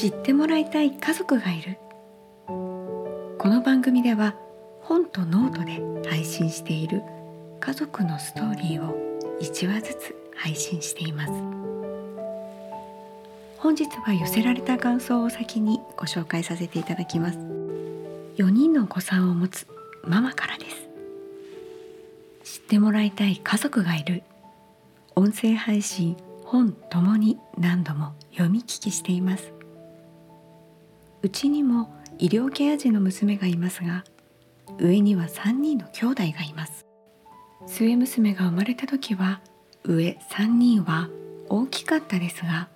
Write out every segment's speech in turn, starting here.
知ってもらいたい家族がいる。この番組では本とノートで配信している家族のストーリーを1話ずつ配信しています。本日は寄せられた感想を先にご紹介させていただきます。4人のお子さんを持つママからです。知ってもらいたい家族がいる。音声配信本ともに何度も読み聞きしています。うちにも医療ケア児の娘がいますが上には3人の兄弟がいます。末娘が生まれた時は上3人は大きかったですが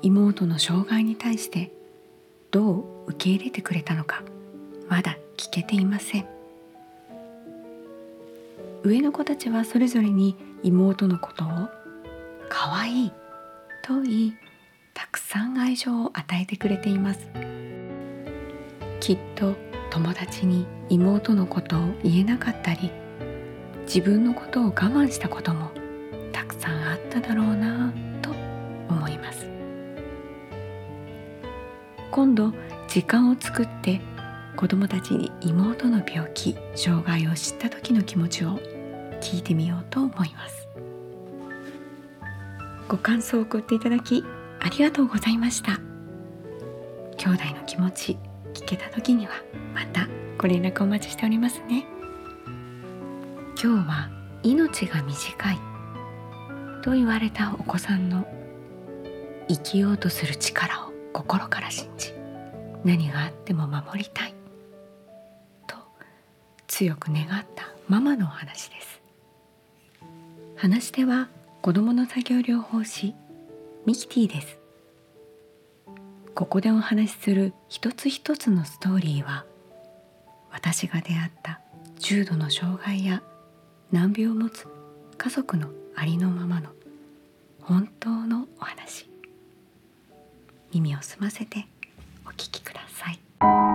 妹の障害に対してどう受け入れてくれたのかまだ聞けていません。上の子たちはそれぞれに妹のことを可愛いと言いたくさん愛情を与えてくれています。きっと友達に妹のことを言えなかったり自分のことを我慢したこともたくさんあっただろうなと思います。今度時間を作って子供たちに妹の病気障害を知った時の気持ちを聞いてみようと思います。ご感想を送っていただきありがとうございました。兄弟の気持ち聞けた時にはまたご連絡お待ちしておりますね。今日は命が短いと言われたお子さんの生きようとする力を心から信じ何があっても守りたいと強く願ったママのお話です。話し手は子どもの作業療法士ミキティですここでお話しする一つ一つのストーリーは私が出会った重度の障害や難病を持つ家族のありのままの本当のお話耳を澄ませてお聞きください。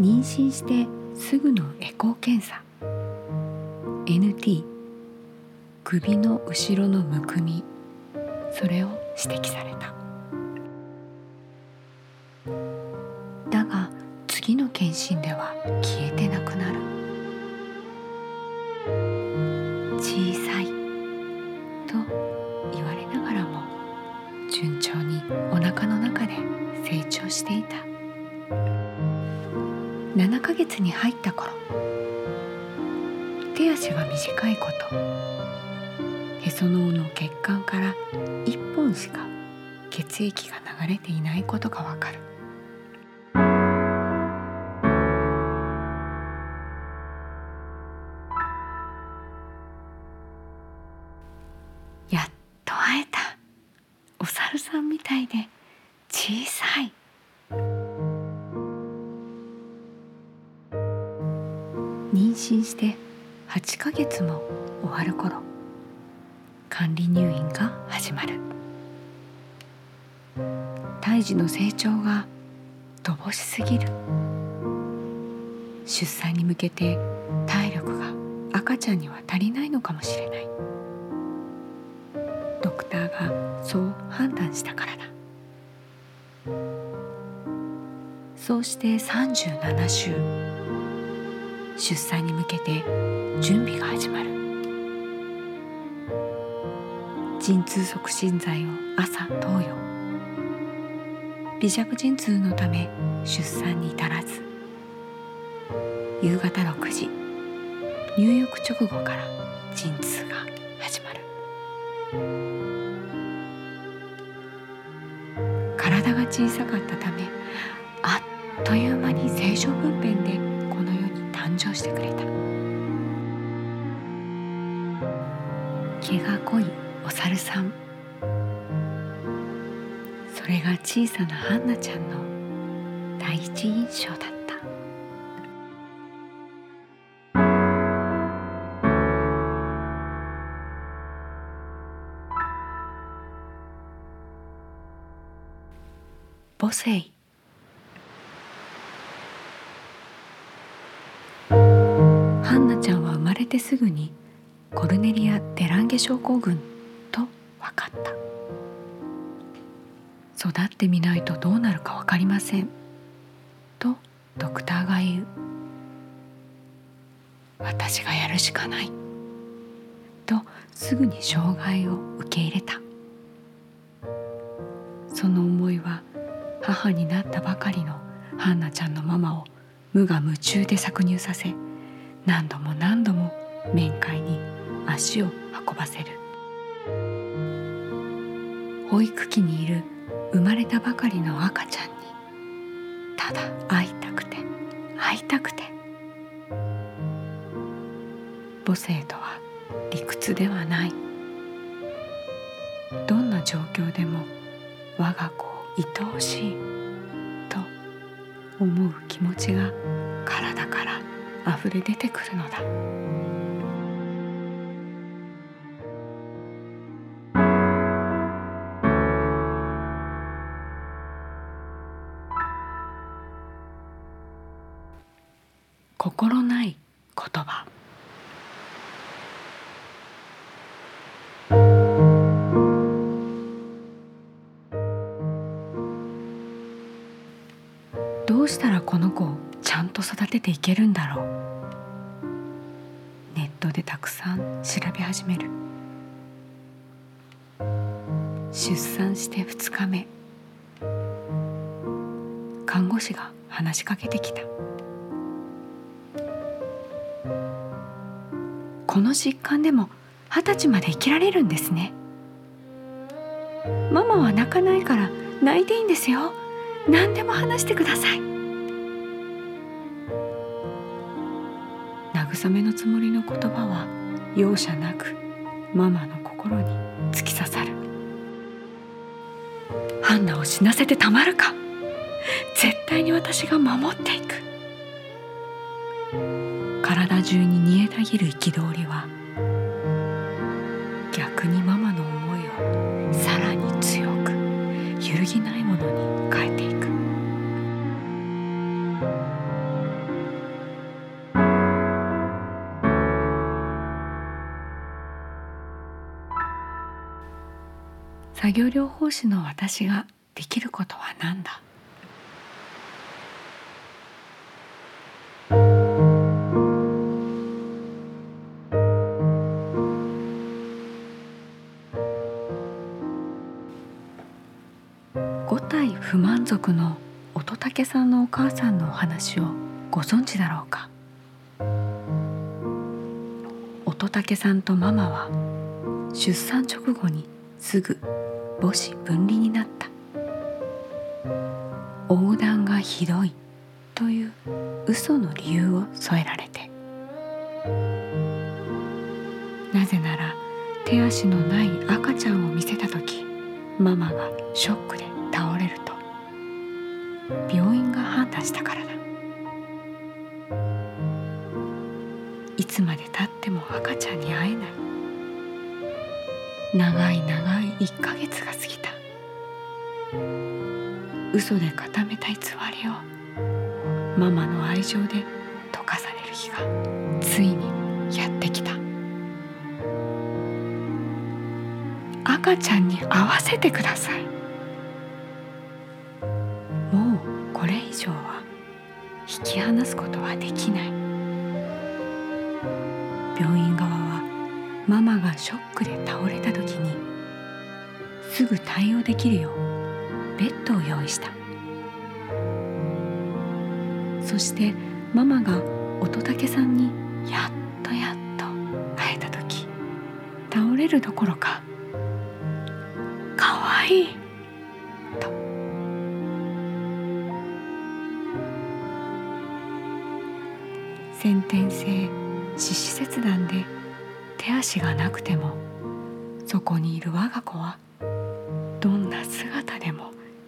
妊娠してすぐのエコー検査。NT 首の後ろのむくみ。それを指摘された。7ヶ月に入った頃手足が短いことへその緒の血管から1本しか血液が流れていないことがわかる。終わる頃。管理入院が始まる。胎児の成長が乏しすぎる。出産に向けて体力が赤ちゃんには足りないのかもしれない。ドクターがそう判断したからだ。そうして37週。出産に向けて準備が始まる。陣痛促進剤を朝投与。微弱陣痛のため出産に至らず。夕方6時。入浴直後から陣痛が始まる。体が小さかったためあっという間に正常分娩でこの世に誕生してくれた。毛が濃い。猿さん。それが小さなハンナちゃんの第一印象だった。母性。ハンナちゃんは生まれてすぐにコルネリア・デランゲ症候群った。育ってみないとどうなるか分かりません。とドクターが言う。私がやるしかない。とすぐに障害を受け入れた。その思いは母になったばかりのハンナちゃんのママを無我夢中で搾乳させ何度も何度も面会に足を運ばせる。保育器にいる生まれたばかりの赤ちゃんにただ会いたくて会いたくて。母性とは理屈ではない。どんな状況でも我が子を愛おしいと思う気持ちが体から溢れ出てくるのだ。どうしたらこの子をちゃんと育てていけるんだろう？ネットでたくさん調べ始める。出産して2日目。看護師が話しかけてきた。この疾患でも二十歳まで生きられるんですね。ママは泣かないから泣いていいんですよ。何でも話してください。慰めのつもりの言葉は容赦なくママの心に突き刺さる。ハンナを死なせてたまるか。絶対に私が守っていく。体中に煮えたぎる憤りは作業療法士の私ができることは何だ？五体不満足の乙武さんのお母さんのお話をご存知だろうか？乙武さんとママは出産直後にすぐ母子分離になった。横断がひどい。という嘘の理由を添えられて。なぜなら手足のない赤ちゃんを見せた時ママがショックで倒れると病院が判断したからだ。いつまでたっても赤ちゃんに会えない。長い長い1ヶ月が過ぎた。嘘で固めた偽りをママの愛情で溶かされる日がついにやってきた。赤ちゃんに会わせてください。もうこれ以上は引き離すことはできない。病院側はママがショックでぐ対応できるようベッドを用意した。そしてママが乙武さんにやっとやっと会えた時倒れるどころか「かわいい」と。先天性四肢切断で手足がなくてもそこにいる我が子は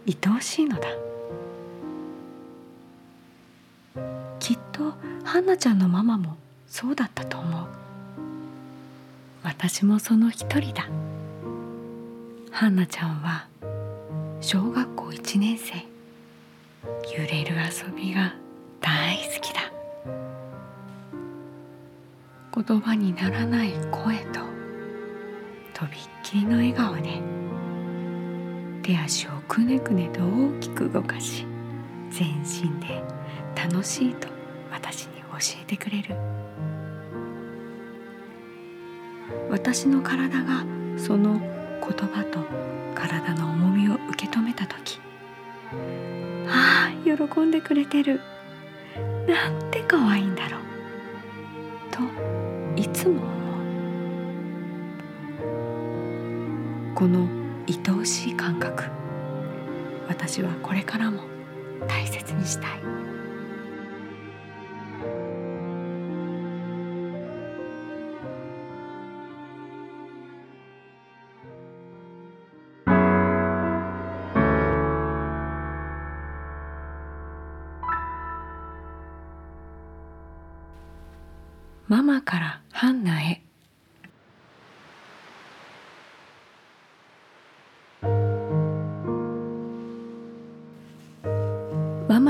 愛おしいのだ。きっとハンナちゃんのママもそうだったと思う。私もその一人だ。ハンナちゃんは小学校1年生。揺れる遊びが大好きだ。言葉にならない声ととびっきりの笑顔で手足をくねくねと大きく動かし全身で楽しいと私に教えてくれる。私の体がその言葉と体の重みを受け止めた時ああ喜んでくれてる。なんて可愛いんだろう。といつも思う。この愛おしい感覚。私はこれからも大切にしたい。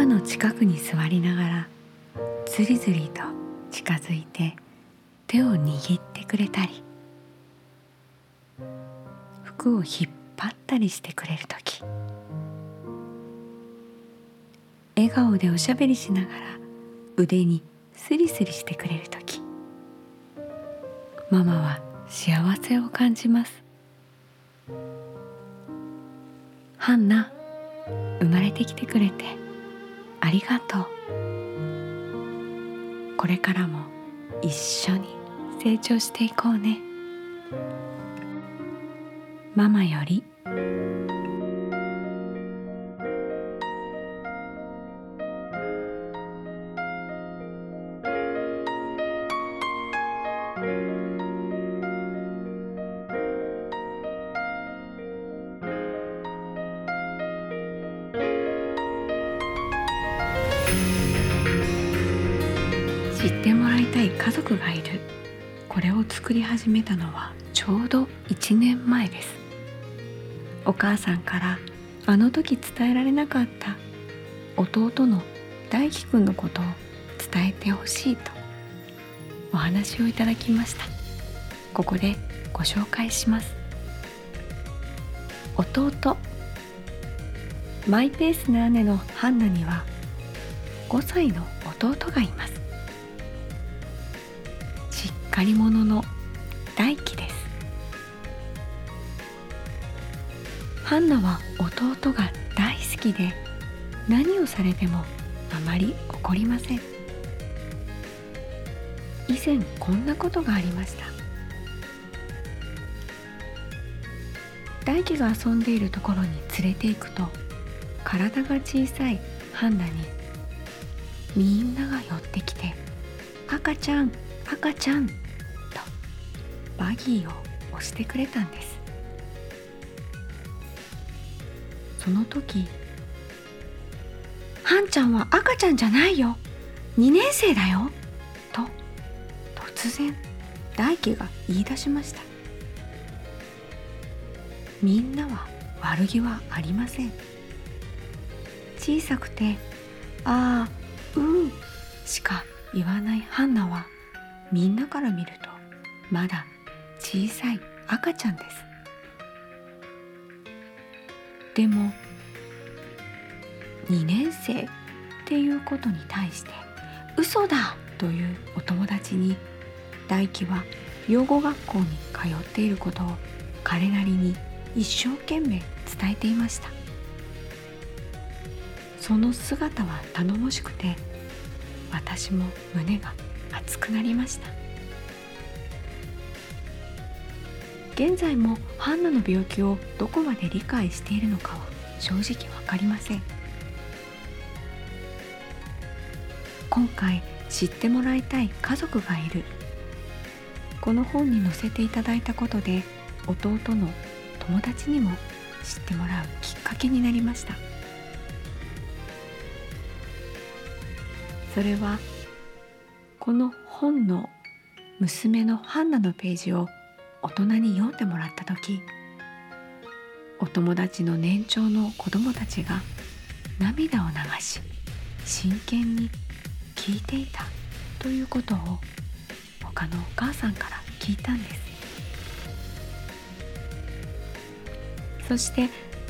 ママの近くに座りながらずりずりと近づいて手を握ってくれたり服を引っ張ったりしてくれる時笑顔でおしゃべりしながら腕にスリスリしてくれる時ママは幸せを感じます。ハンナ生まれてきてくれてありがとう。これからも一緒に成長していこうね。ママより知ってもらいたい家族がいる。これを作り始めたのはちょうど1年前です。お母さんからあの時伝えられなかった弟の大輝くんのことを伝えてほしいとお話をいただきました。ここでご紹介します。弟マイペースな姉のハンナには5歳の弟がいます。しっかり者の大輝です。ハンナは弟が大好きで何をされてもあまり怒りません。以前こんなことがありました。大輝が遊んでいるところに連れて行くと体が小さいハンナにみんなが寄ってきて「赤ちゃん赤ちゃん」バギーを押してくれたんです。その時「ハンちゃんは赤ちゃんじゃないよ。2年生だよ」と突然大輝が言い出しました。みんなは悪気はありません。小さくて「ああうん」しか言わないハンナはみんなから見るとまだ小さい赤ちゃんです。でも2年生っていうことに対して嘘だというお友達に大輝は養護学校に通っていることを彼なりに一生懸命伝えていました。その姿は頼もしくて私も胸が熱くなりました。現在もハンナの病気をどこまで理解しているのかは正直わかりません。今回知ってもらいたい家族がいる。この本に載せていただいたことで弟の友達にも知ってもらうきっかけになりました。それはこの本の娘のハンナのページを大人に読んでもらった時お友達の年長の子供たちが涙を流し真剣に聞いていたということを他のお母さんから聞いたんです。そして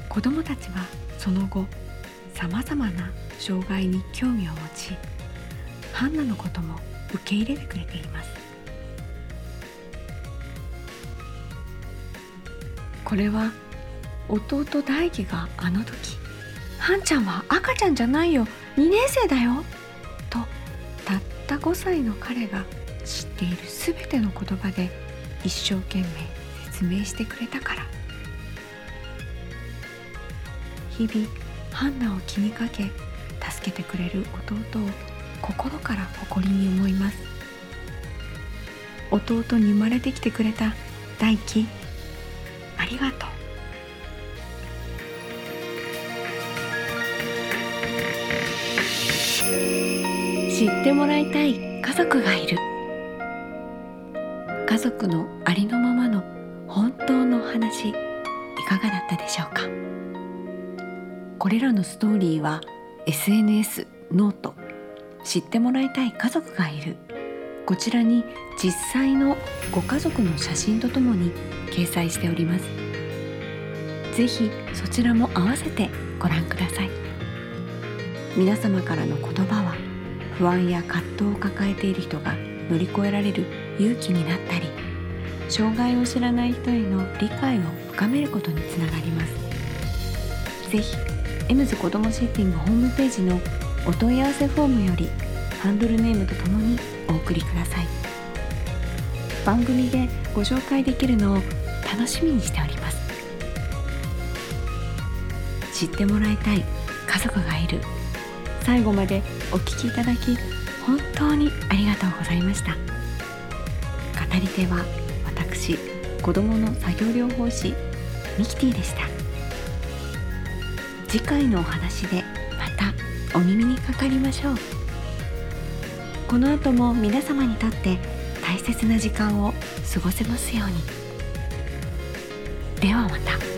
子どもたちはその後さまざまな障害に興味を持ちハンナのことも受け入れてくれています。これは弟大輝があの時「ハンちゃんは赤ちゃんじゃないよ2年生だよ」とたった5歳の彼が知っている全ての言葉で一生懸命説明してくれたから。日々ハンナを気にかけ助けてくれる弟を心から誇りに思います。弟に生まれてきてくれた大輝。りがとう。知ってもらいたい家族がいる。家族のありのままの本当の話いかがだったでしょうか？これらのストーリーは SNS ノート。知ってもらいたい家族がいる。こちらに実際のご家族の写真とともに掲載しております。ぜひそちらも合わせてご覧ください。皆様からの言葉は不安や葛藤を抱えている人が乗り越えられる勇気になったり障害を知らない人への理解を深めることにつながります。ぜひエムズ子どもシッティングホームページのお問い合わせフォームよりハンドルネームとともにお送りください。番組でご紹介できるのを楽しみにしております。知ってもらいたい家族がいる。最後までお聞きいただき本当にありがとうございました。語り手は私子どもの作業療法士ミキティでした。次回のお話でまたお耳にかかりましょう。この後も皆様にとって大切な時間を過ごせますようにではまた。